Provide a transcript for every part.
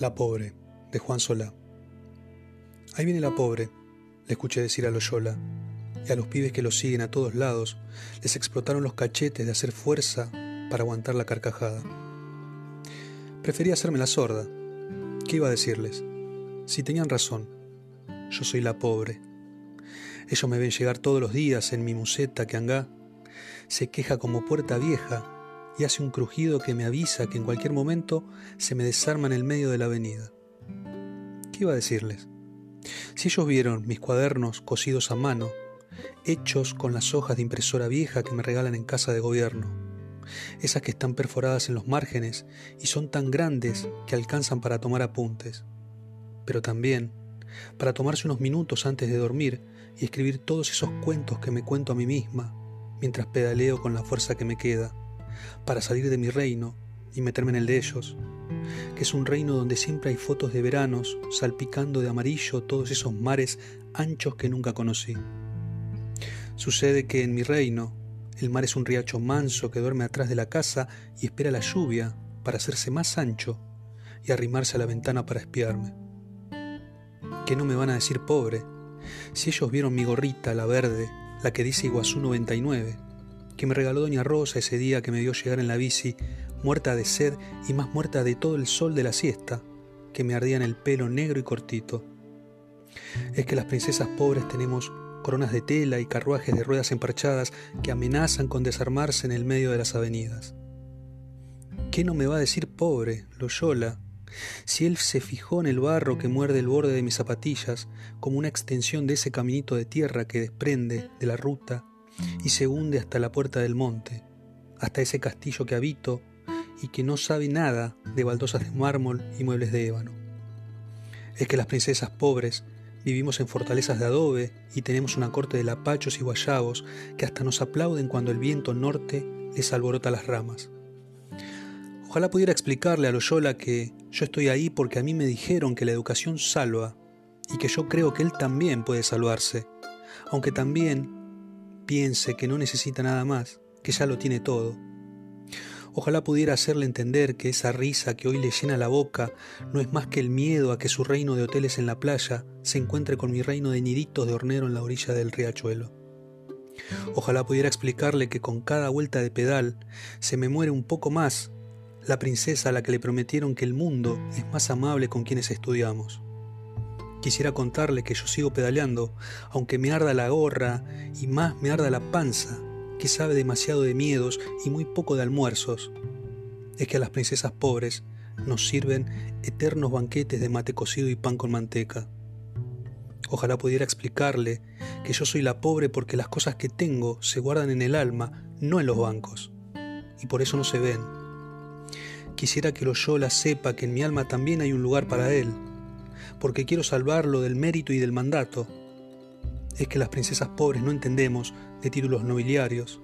La pobre, de Juan Solá. Ahí viene la pobre, le escuché decir a Loyola, y a los pibes que lo siguen a todos lados les explotaron los cachetes de hacer fuerza para aguantar la carcajada. Prefería hacerme la sorda. ¿Qué iba a decirles? Si tenían razón, yo soy la pobre. Ellos me ven llegar todos los días en mi museta que anga, se queja como puerta vieja y hace un crujido que me avisa que en cualquier momento se me desarma en el medio de la avenida. ¿Qué iba a decirles? Si ellos vieron mis cuadernos cosidos a mano, hechos con las hojas de impresora vieja que me regalan en casa de gobierno, esas que están perforadas en los márgenes y son tan grandes que alcanzan para tomar apuntes, pero también para tomarse unos minutos antes de dormir y escribir todos esos cuentos que me cuento a mí misma mientras pedaleo con la fuerza que me queda para salir de mi reino y meterme en el de ellos, que es un reino donde siempre hay fotos de veranos salpicando de amarillo todos esos mares anchos que nunca conocí. Sucede que en mi reino el mar es un riacho manso que duerme atrás de la casa y espera la lluvia para hacerse más ancho y arrimarse a la ventana para espiarme. ¿Qué no me van a decir pobre? Si ellos vieron mi gorrita, la verde, la que dice Iguazú 99, que me regaló Doña Rosa ese día que me vio llegar en la bici, muerta de sed y más muerta de todo el sol de la siesta, que me ardía en el pelo negro y cortito. Es que las princesas pobres tenemos coronas de tela y carruajes de ruedas emparchadas que amenazan con desarmarse en el medio de las avenidas. ¿Qué no me va a decir pobre, Loyola? Si él se fijó en el barro que muerde el borde de mis zapatillas como una extensión de ese caminito de tierra que desprende de la ruta y se hunde hasta la puerta del monte, hasta ese castillo que habito y que no sabe nada de baldosas de mármol y muebles de ébano. Es que las princesas pobres vivimos en fortalezas de adobe y tenemos una corte de lapachos y guayabos que hasta nos aplauden cuando el viento norte les alborota las ramas. Ojalá pudiera explicarle a Loyola que yo estoy ahí porque a mí me dijeron que la educación salva y que yo creo que él también puede salvarse, aunque también piense que no necesita nada más, que ya lo tiene todo. Ojalá pudiera hacerle entender que esa risa que hoy le llena la boca no es más que el miedo a que su reino de hoteles en la playa se encuentre con mi reino de niditos de hornero en la orilla del riachuelo. Ojalá pudiera explicarle que con cada vuelta de pedal se me muere un poco más la princesa a la que le prometieron que el mundo es más amable con quienes estudiamos. Quisiera contarle que yo sigo pedaleando, aunque me arda la gorra y más me arda la panza, que sabe demasiado de miedos y muy poco de almuerzos. Es que a las princesas pobres nos sirven eternos banquetes de mate cocido y pan con manteca. Ojalá pudiera explicarle que yo soy la pobre porque las cosas que tengo se guardan en el alma, no en los bancos, y por eso no se ven. Quisiera que Loyola sepa que en mi alma también hay un lugar para él, porque quiero salvarlo del mérito y del mandato. Es que las princesas pobres no entendemos de títulos nobiliarios,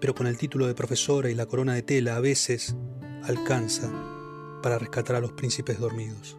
pero con el título de profesora y la corona de tela a veces alcanza para rescatar a los príncipes dormidos.